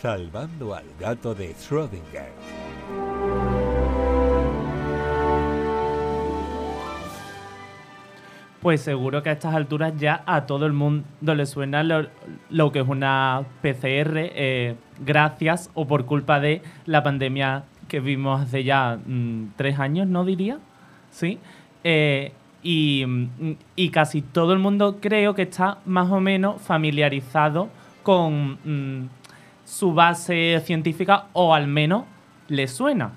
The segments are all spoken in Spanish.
Salvando al gato de Schrödinger. Pues seguro que a estas alturas ya a todo el mundo le suena lo, que es una PCR, eh, gracias o por culpa de la pandemia que vimos hace ya mm, tres años, ¿no diría? Sí. Eh, y, y, casi todo el mundo creo que está más o menos familiarizado con mm, su base científica o al menos le suena.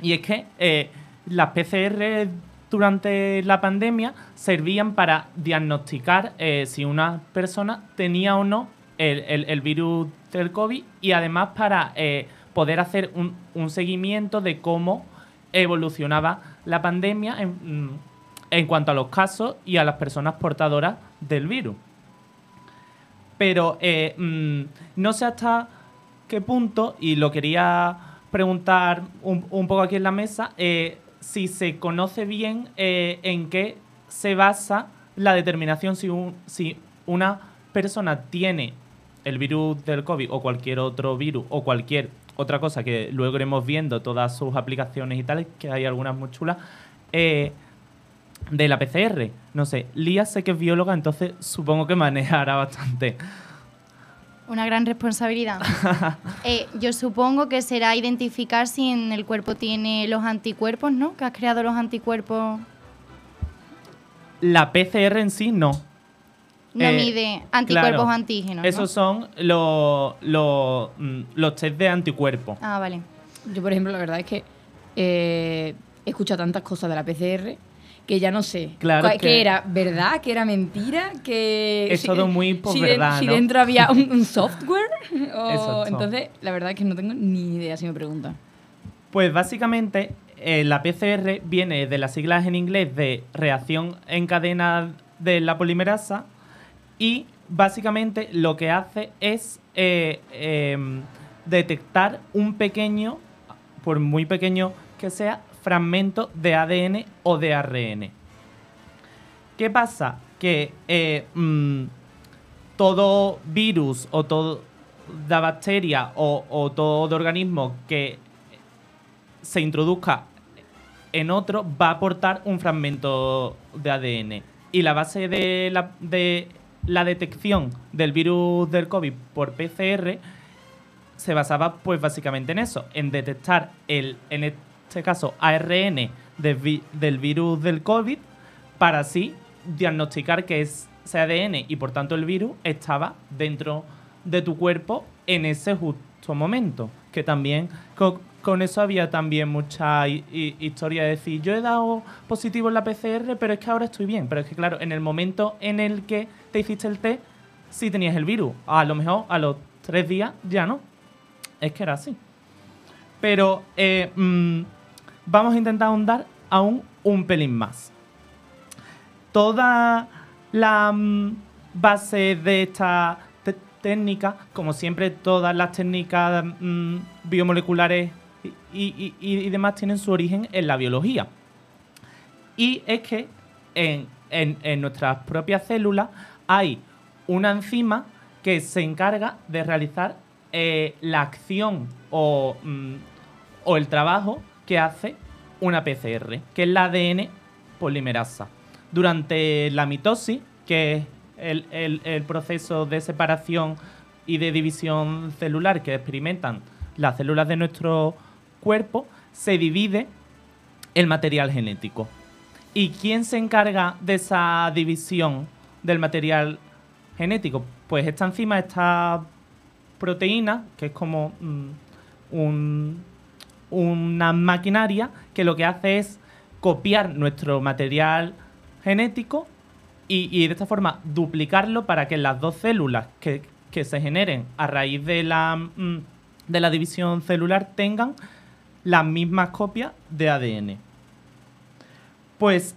Y es que eh, las PCR durante la pandemia servían para diagnosticar eh, si una persona tenía o no el, virus del COVID y además para eh, poder hacer un, seguimiento de cómo evolucionaba la pandemia en, mm, en, cuanto a los casos y a las personas portadoras del virus. Pero mm, no sé hasta qué punto, y lo quería preguntar un, poco aquí en la mesa, si se conoce bien eh, en qué se basa la determinación si, si una persona tiene el virus del COVID o cualquier otro virus o cualquier otra cosa que luego iremos viendo todas sus aplicaciones y tales, que hay algunas muy chulas, eh, de la PCR. No sé, Lía sé que es bióloga, entonces supongo que manejará bastante. Una gran responsabilidad. Eh, yo supongo que será identificar si en el cuerpo tiene los anticuerpos, ¿no? Que has creado los anticuerpos. La PCR en sí no. No eh, mide anticuerpos o antígenos. Esos son los, los, mm, los test de anticuerpos. Ah, vale. Yo, por ejemplo, la verdad es que eh, he escuchado tantas cosas de la PCR que ya no sé. Claro que, era verdad, que era mentira, que... Es todo muy por verdad, Si dentro había un, software, entonces la verdad es que no tengo ni idea si me preguntan. Pues básicamente eh, la PCR viene de las siglas en inglés de reacción en cadena de la polimerasa y básicamente lo que hace es eh, em, detectar un pequeño, por muy pequeño que sea, fragmento de ADN o de ARN. ¿Qué pasa? Que eh, mm, todo virus o toda bacteria o, todo organismo que se introduzca en otro va a aportar un fragmento de ADN. Y la base de la, de la detección del virus del COVID por PCR se basaba pues básicamente en eso, en detectar el, en, este caso ARN del virus del COVID, para así diagnosticar que ese ADN y por tanto el virus estaba dentro de tu cuerpo en ese justo momento. Que también con, eso había también mucha historia de decir, yo he dado positivo en la PCR, pero es que ahora estoy bien. Pero es que claro, en el momento en el que te hiciste el test, sí tenías el virus. A lo mejor a los tres días ya no. Es que era así. Pero eh, mm, vamos a intentar ahondar aún un pelín más. Toda la mm, base de esta técnica, como siempre todas las técnicas mm, biomoleculares y, demás tienen su origen en la biología. Y es que en, nuestras propias células hay una enzima que se encarga de realizar eh, la acción o, mm, o el trabajo que hace una PCR, que es la ADN polimerasa. Durante la mitosis, que es el, proceso de separación y de división celular que experimentan las células de nuestro cuerpo, se divide el material genético. ¿Y quién se encarga de esa división del material genético? Pues esta enzima, esta proteína, que es como mm, un, una maquinaria que lo que hace es copiar nuestro material genético y, de esta forma duplicarlo para que las dos células que, se generen a raíz de la, mm, de la división celular tengan las mismas copias de ADN. Pues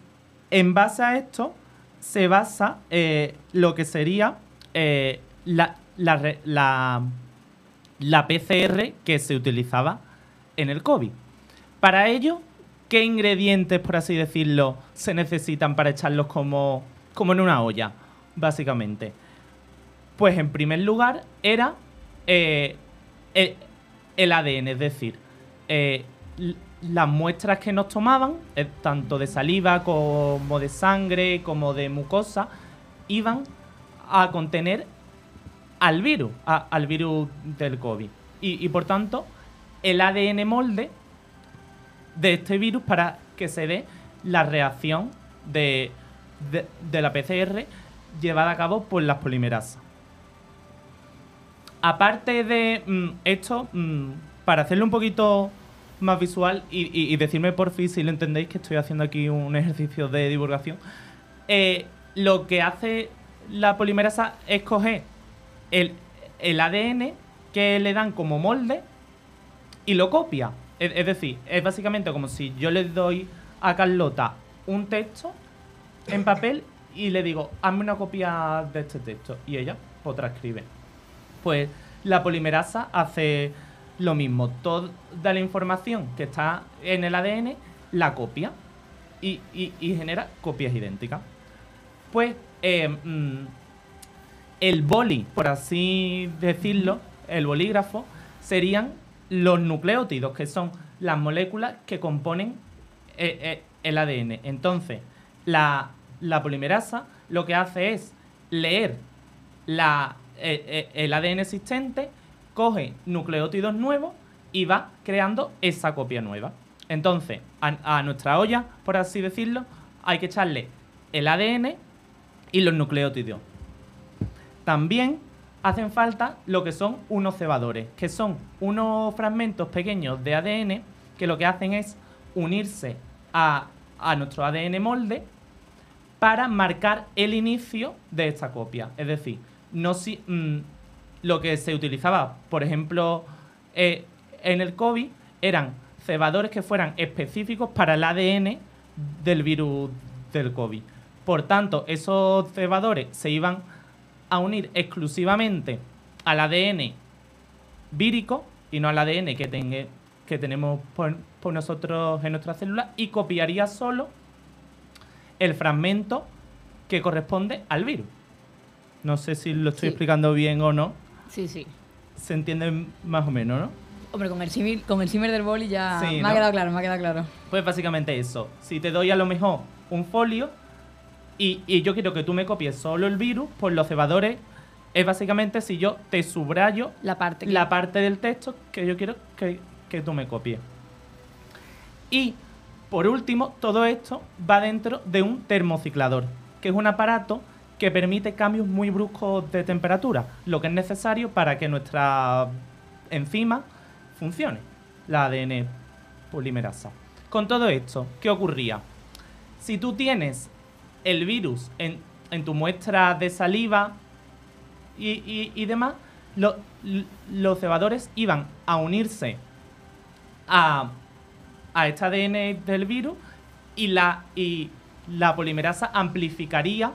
en base a esto se basa eh, lo que sería eh, la, la PCR que se utilizaba en el COVID. Para ello, ¿qué ingredientes, por así decirlo, se necesitan para echarlos como, como en una olla, básicamente? Pues en primer lugar era eh, el, ADN, es decir, eh, las muestras que nos tomaban, eh, tanto de saliva como de sangre, como de mucosa, iban a contener al virus, al virus del COVID. Y por tanto, el ADN molde de este virus para que se dé la reacción de, de- la PCR llevada a cabo por las polimerasas. Aparte de mm, esto, mm, para hacerlo un poquito más visual y decirme por fin si lo entendéis que estoy haciendo aquí un ejercicio de divulgación, eh, lo que hace la polimerasa es coger el, el ADN que le dan como molde y lo copia. Es, decir, es básicamente como si yo le doy a Carlota un texto en papel y le digo, hazme una copia de este texto. Y ella pues transcribe. Pues la polimerasa hace lo mismo. Toda la información que está en el ADN la copia y, y- y genera copias idénticas. Pues eh, mm, el boli, por así decirlo, el bolígrafo, serían los nucleótidos, que son las moléculas que componen eh, eh, el ADN. Entonces, la, la polimerasa lo que hace es leer la, eh, el ADN existente, coge nucleótidos nuevos y va creando esa copia nueva. Entonces, a nuestra olla, por así decirlo, hay que echarle el ADN y los nucleótidos. También hacen falta lo que son unos cebadores, que son unos fragmentos pequeños de ADN que lo que hacen es unirse a, a nuestro ADN molde para marcar el inicio de esta copia. Es decir, no si, mm, lo que se utilizaba, por ejemplo, eh, en el COVID, eran cebadores que fueran específicos para el ADN del virus del COVID. Por tanto, esos cebadores se iban a unir exclusivamente al ADN vírico y no al ADN que, tenga, que tenemos por, por nosotros en nuestras células y copiaría solo el fragmento que corresponde al virus. No sé si lo estoy Sí. explicando bien o no. Sí, sí. Se entiende más o menos, ¿no? Hombre, con el símil, con el símil del boli ya Sí, me ¿no? ha quedado claro, me ha quedado claro. Pues básicamente eso. Si te doy a lo mejor un folio y, y yo quiero que tú me copies solo el virus, pues los cebadores es básicamente si yo te subrayo La parte la parte del texto que yo quiero que, que tú me copies. Y por último, todo esto va dentro de un termociclador, que es un aparato que permite cambios muy bruscos de temperatura, lo que es necesario para que nuestra enzima funcione, la ADN polimerasa. Con todo esto, ¿qué ocurría? Si tú tienes el virus en, tu muestra de saliva y, demás, los cebadores iban a unirse a, a este ADN del virus y la, y la polimerasa amplificaría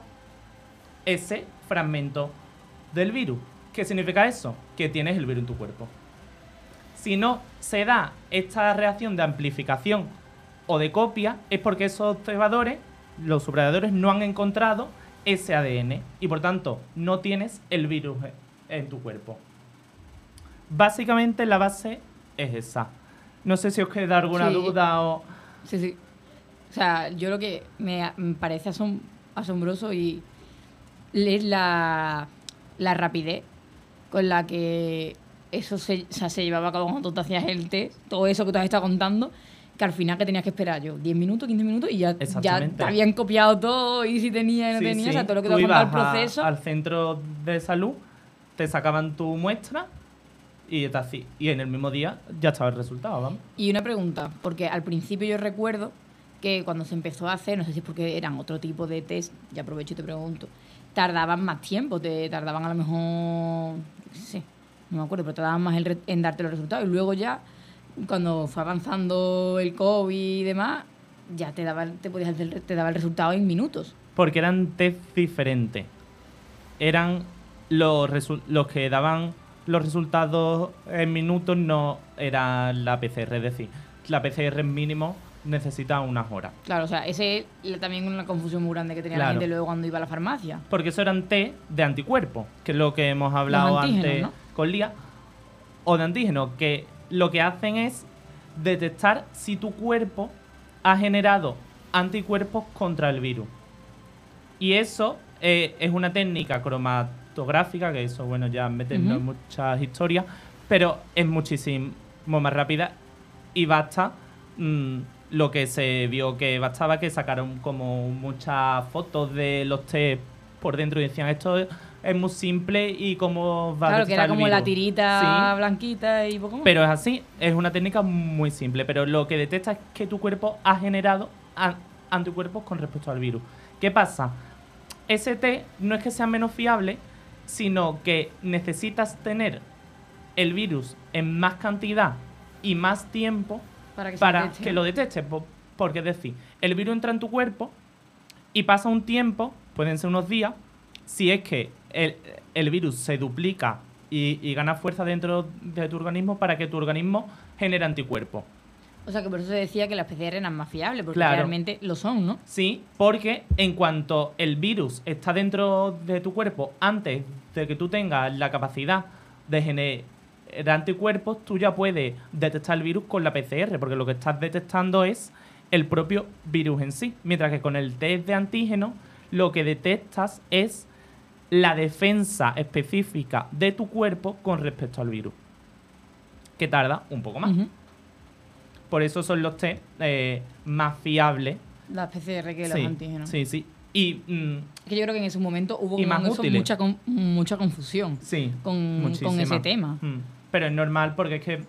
ese fragmento del virus. ¿Qué significa eso? Que tienes el virus en tu cuerpo. Si no se da esta reacción de amplificación o de copia, es porque esos cebadores, los subrayadores, no han encontrado ese ADN y por tanto no tienes el virus en tu cuerpo. Básicamente la base es esa. No sé si os queda alguna Sí. duda o... Sí, sí. O sea, yo lo que me, parece asom- asombroso y es la, la rapidez con la que eso se, o sea, se llevaba a cabo cuando tú hacías el test, todo eso que te has estado contando, que al final que tenías que esperar yo 10 minutos, 15 minutos y ya, ya te habían copiado todo y si tenía y no Sí, tenía, sí. o sea, todo lo que Tú te el ibas a- proceso. al centro de salud, te sacaban tu muestra y, hacía- y en el mismo día ya estaba el resultado, vamos. Y una pregunta, porque al principio yo recuerdo que cuando se empezó a hacer, no sé si es porque eran otro tipo de test, ya aprovecho y te pregunto, tardaban más tiempo, te tardaban a lo mejor, sé, no me acuerdo, pero tardaban más en darte los resultados. Y luego ya, cuando fue avanzando el COVID y demás, ya te daba, el- te podías hacer- te daba el resultado en minutos. Porque eran test diferentes. Eran los, los que daban los resultados en minutos, no era la PCR. Es decir, la PCR mínimo necesita unas horas. Claro, o sea, ese es también una confusión muy grande que tenía la gente luego cuando iba a la farmacia. Porque eso eran test de anticuerpos, que es lo que hemos hablado antes ¿no? con Lía. o de antígenos, que lo que hacen es detectar si tu cuerpo ha generado anticuerpos contra el virus. Y eso eh, es una técnica cromatográfica, que eso, bueno, ya metiendo en muchas historias, pero es muchísimo más rápida y basta mm, lo que se vio que bastaba, que sacaron como muchas fotos de los test por dentro y decían esto es muy simple y cómo va a Claro, que era como la virus". tirita Sí, blanquita y poco más. pero es así, es una técnica muy simple, pero lo que detecta es que tu cuerpo ha generado an- anticuerpos con respecto al virus. ¿Qué pasa? Ese test no es que sea menos fiable, sino que necesitas tener el virus en más cantidad y más tiempo para que, para detecte. que lo detectes. po- Porque es decir, el virus entra en tu cuerpo y pasa un tiempo, pueden ser unos días, si es que el, el virus se duplica y, y gana fuerza dentro de tu organismo para que tu organismo genere anticuerpos. O sea, que por eso se decía que las PCR eran más fiables, porque Claro. realmente lo son, ¿no? Sí, porque en cuanto el virus está dentro de tu cuerpo, antes de que tú tengas la capacidad de generar anticuerpos, tú ya puedes detectar el virus con la PCR, porque lo que estás detectando es el propio virus en sí. Mientras que con el test de antígeno, lo que detectas es la defensa específica de tu cuerpo con respecto al virus, que tarda un poco más. Por eso son los test eh, más fiables Las PCR que sí, los antígenos. Sí, sí. Y mm, Que yo creo que en ese momento hubo más eso mucha, con- mucha confusión sí. con, ese tema. Mm. Pero es normal porque es que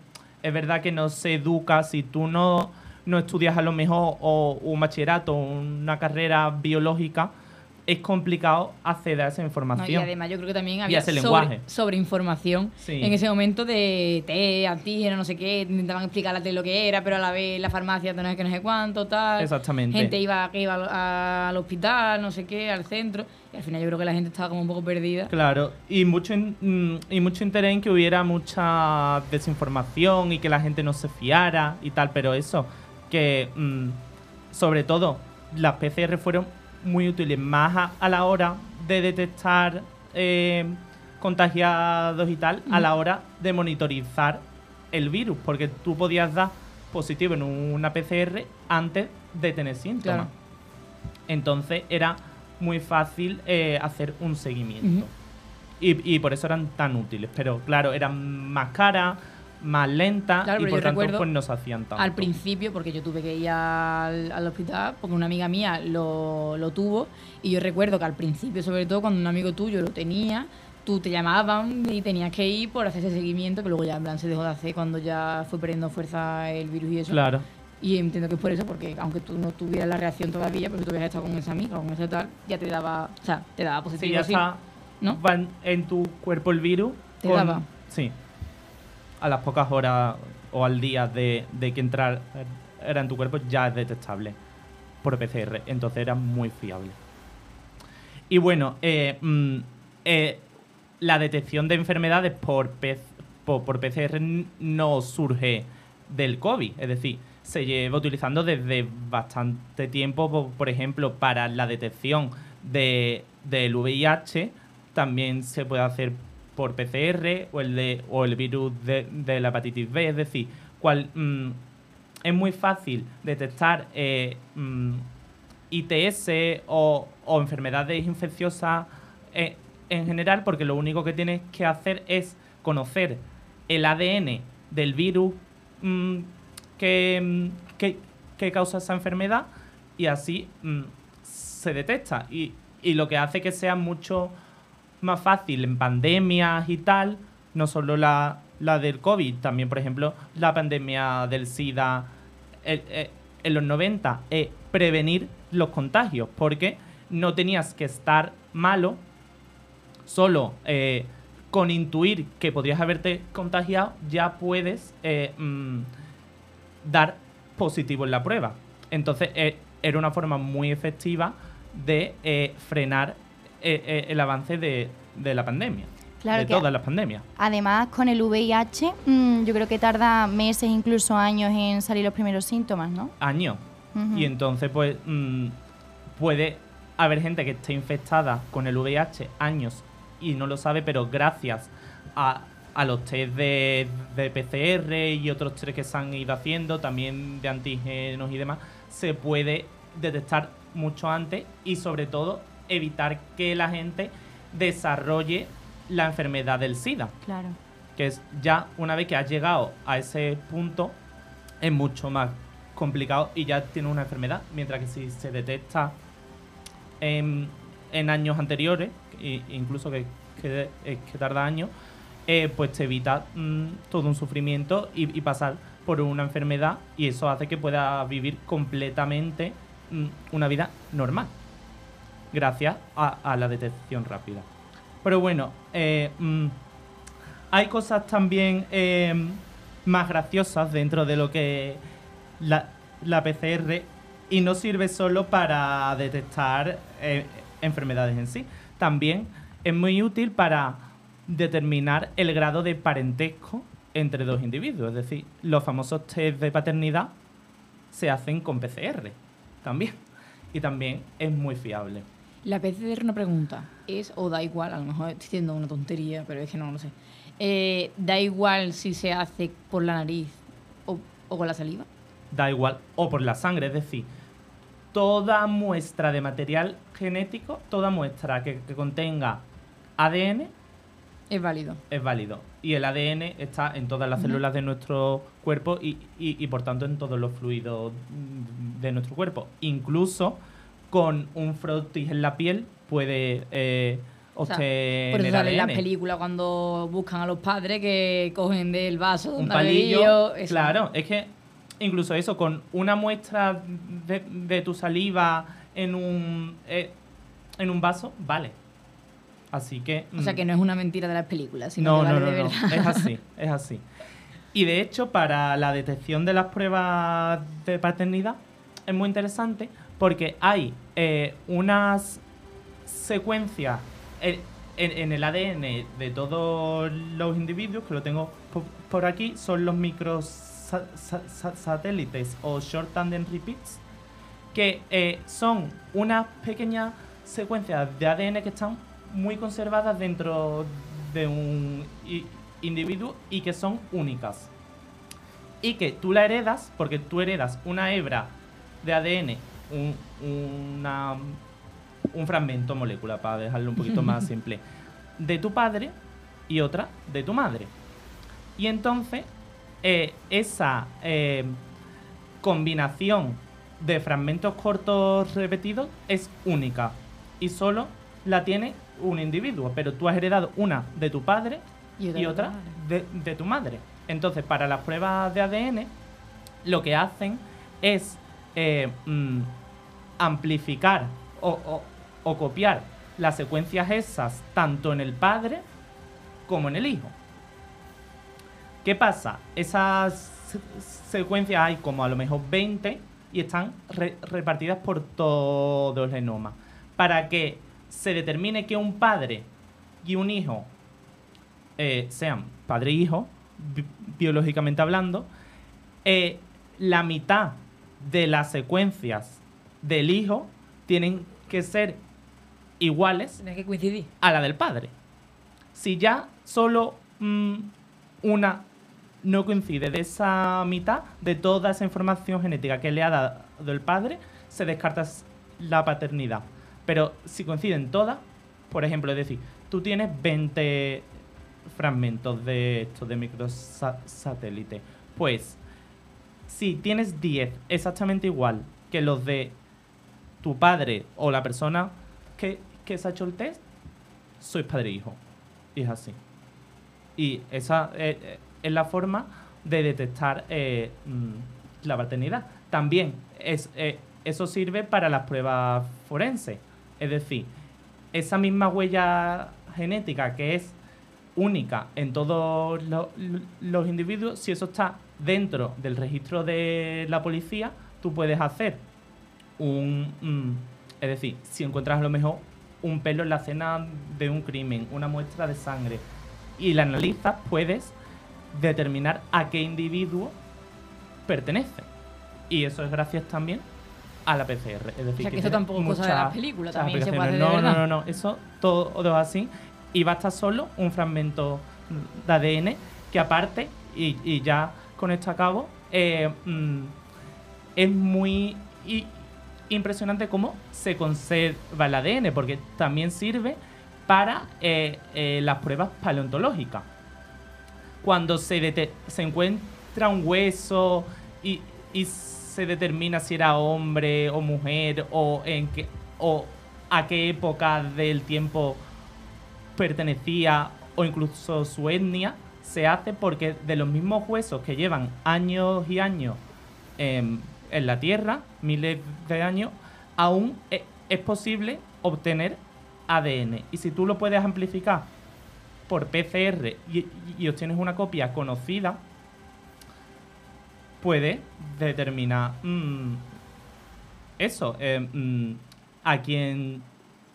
es verdad que no se educa si tú no, no estudias a lo mejor o un bachillerato o una carrera biológica, es complicado acceder a esa ¿no? Y información. además yo creo que también había sobre, sobre información Sí. en ese momento de té, antígeno, no sé qué, intentaban explicar la lo que era, pero a la vez la farmacia no sé qué, no sé cuánto, tal. Exactamente. Gente iba, que iba al, al hospital, no sé qué, al centro. Y al final yo creo que la gente estaba como un poco perdida. Claro, y mucho, in- mm, y mucho interés en que hubiera mucha desinformación y que la gente no se fiara y tal, pero eso, que mm, sobre todo las PCR fueron muy útiles más a, a la hora de detectar eh, contagiados y tal, a la hora de monitorizar el virus, porque tú podías dar positivo en una PCR antes de tener síntomas. Claro. Entonces era muy fácil eh, hacer un seguimiento. Y, y por eso eran tan útiles. Pero claro, eran más caras, más Claro, y por tanto pues no se hacían tanto. Al principio, porque yo tuve que ir al, al hospital, porque una amiga mía lo, lo tuvo, y yo recuerdo que al principio, sobre todo cuando un amigo tuyo lo tenía, tú te llamaban y tenías que ir por hacer ese seguimiento, que luego ya en plan se dejó de hacer cuando ya fue perdiendo fuerza el virus y eso. Claro. Y entiendo que es por eso, porque aunque tú no tuvieras la reacción todavía, pero si tú hubieras estado con esa amiga o con ese tal, ya te daba, o sea, te daba Si positivo. ya está ¿no? va en, en tu cuerpo el virus. Te daba. Sí. A las pocas horas o al día de, de que entrar era en tu cuerpo ya es detectable por PCR. Entonces era muy fiable. Y bueno, eh, mm, eh, la detección de enfermedades por, P- por, por PCR no surge del COVID. Es decir, se lleva utilizando desde bastante tiempo, po- por, ejemplo, para la detección de, del VIH, también se puede hacer por PCR o el, o el virus de, la hepatitis B. Es decir, cual, mm, es muy fácil detectar eh, mm, ITS o, enfermedades infecciosas eh, en general, porque lo único que tienes que hacer es conocer el ADN del virus mm, que, que- que causa esa enfermedad y así se detecta. Y, y lo que hace que sea mucho más fácil en pandemias y tal, no solo la, la del COVID, también, por ejemplo, la pandemia del SIDA el- eh, en los 90, es prevenir los contagios, porque no tenías que estar malo solo eh, con intuir que podrías haberte contagiado, ya puedes eh, mm, dar positivo en la prueba. Entonces, eh, era una forma muy efectiva de eh, frenar eh, eh, el avance de, de la pandemia. Claro de que- todas las pandemias. Además, con el VIH, mm, yo creo que tarda meses, incluso años en salir los primeros síntomas, ¿no? Años. Y entonces, pues, mm, puede haber gente que esté infectada con el VIH años y no lo sabe, pero gracias a, a los test de, de PCR y otros test que se han ido haciendo, también de antígenos y demás, se puede detectar mucho antes y sobre todo evitar que la gente desarrolle la enfermedad del SIDA, Claro. que es ya una vez que has llegado a ese punto es mucho más complicado y ya tienes una enfermedad, mientras que si se detecta en, en años anteriores, incluso que, que, eh, que tarda años, eh, pues te evita mm, todo un sufrimiento y, y pasar por una enfermedad y eso hace que puedas vivir completamente mm, una vida normal, gracias a, la detección rápida. Pero bueno, eh, mm, hay cosas también eh, más graciosas dentro de lo que la, la PCR y no sirve solo para detectar eh, enfermedades en sí. También es muy útil para determinar el grado de parentesco entre dos individuos. Es decir, los famosos test de paternidad se hacen con PCR también. Y también es muy fiable. La PCR una pregunta es, o da igual, a lo mejor estoy diciendo una tontería, pero es que no lo sé. Eh, ¿Da igual si se hace por la nariz o, o con la saliva? da igual, o por la sangre, es decir, toda muestra de material genético, toda muestra que, que contenga ADN Es válido. es válido. Y el ADN está en todas las células de nuestro cuerpo y, y- y, por tanto en todos los fluidos de nuestro cuerpo. Incluso con un frotis en la piel puede eh, O sea, obtener Por eso sale en la ADN. película cuando buscan a los padres que cogen del vaso un palillo. Claro, es que incluso eso, con una muestra de, de tu saliva en un, eh, en un vaso, vale. Así que. O sea mm, que no es una mentira de las películas, sino no, que no, vale no, de no, verdad. es así, es así. Y de hecho, para la detección de las pruebas de paternidad es muy interesante porque hay eh, unas secuencias en, el ADN de todos los individuos, que lo tengo po- por aquí, son los microsatélites o short tandem repeats, que eh, son unas pequeñas secuencias de ADN que están muy conservadas dentro de un individuo y que son únicas. Y que tú la heredas, porque tú heredas una hebra de ADN, un, una- un fragmento molécula, para dejarlo un poquito más simple, de tu padre y otra de tu madre. Y entonces, eh, esa eh, combinación de fragmentos cortos repetidos es única y solo la tiene un individuo, pero tú has heredado una de tu padre Y otra y de tu otra madre. de, de tu madre. Entonces, para las pruebas de ADN, lo que hacen es eh, mm, amplificar o, copiar las secuencias esas tanto en el padre como en el hijo. ¿Qué pasa? Esas se- secuencias hay como a lo mejor 20 y están re- repartidas por todo el genoma. Para que se determine que un padre y un hijo eh, sean padre e hijo, bi- biológicamente hablando, eh, la mitad de las secuencias del hijo tienen que ser iguales que coincidir. a la del padre. Si ya solo mm, una no coincide de esa mitad de toda esa información genética que le ha dado el padre, se descarta la paternidad. Pero si coinciden todas, por ejemplo, es decir, tú tienes 20 fragmentos de estos de microsatélite, pues si tienes 10 exactamente igual que los de tu padre o la persona que, que se ha hecho el test, sois padre e hijo. Y es así. Y esa eh, eh, es la forma de detectar eh, mm, la paternidad. También es, eso sirve para las pruebas forenses. Es decir, esa misma huella genética que es única en todos lo- lo- los individuos, si eso está dentro del registro de la policía, tú puedes hacer un... mm, es decir, si encuentras a lo mejor un pelo en la escena de un crimen, una muestra de sangre, y la analizas, puedes determinar a qué individuo pertenece. Y eso es gracias también a la PCR. Es decir, O sea, que eso tiene tampoco es cosa de películas, muchas también se puede de no, no, no, no, eso todo así. Y basta solo un fragmento de ADN, que aparte, y, y ya con esto acabo, eh, mm, es muy impresionante cómo se conserva el ADN, porque también sirve para eh, eh, las pruebas paleontológicas. Cuando se, se encuentra un hueso y, y se determina si era hombre o mujer o, en qué, o a qué época del tiempo pertenecía o incluso su etnia, se hace porque de los mismos huesos que llevan años y años em, en la Tierra, miles de años, aún e- es posible obtener ADN. Y si tú lo puedes amplificar por PCR y, y obtienes una copia conocida, puedes determinar mm, eso, eh, mm, a quién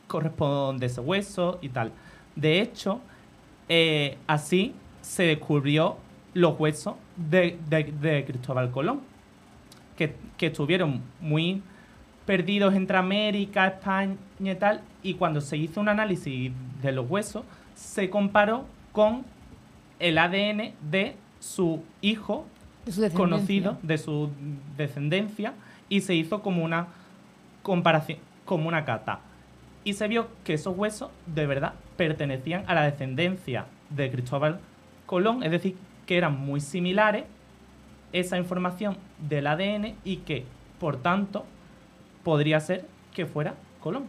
corresponde ese hueso y tal. De hecho, eh, así se descubrió los huesos de, de- de Cristóbal Colón, que, que estuvieron muy perdidos entre América, España y tal, y cuando se hizo un análisis de los huesos, se comparó con el ADN de su hijo De su descendencia. conocido, de su descendencia, y se hizo como una comparación, como una cata. Y se vio que esos huesos de verdad pertenecían a la descendencia de Cristóbal Colón, es decir, que eran muy similares esa información del ADN y que, por tanto, podría ser que fuera Colón.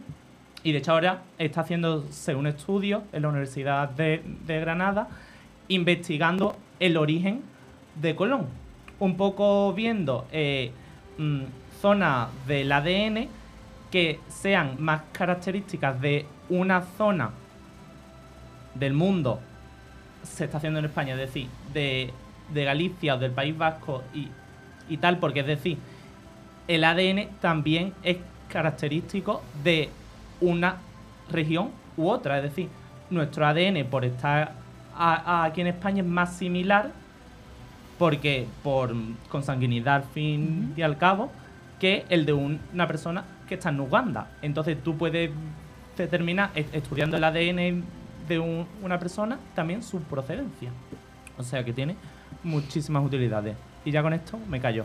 Y de hecho ahora está haciéndose un estudio en la Universidad de, Granada investigando el origen de Colón. Un poco viendo eh, mm, zonas del ADN que sean más características de una zona del mundo, se está haciendo en España, es decir, de, de Galicia o del País Vasco y, y tal, porque es decir, el ADN también es característico de una región u otra. Es decir, nuestro ADN, por estar a- a- aquí en España, es más similar, porque por consanguinidad al fin y al cabo, que el de un- una persona que está en Uganda. Entonces tú puedes determinar, estudiando el ADN de un- una persona, también su procedencia. O sea que tiene muchísimas utilidades. Y ya con esto me callo.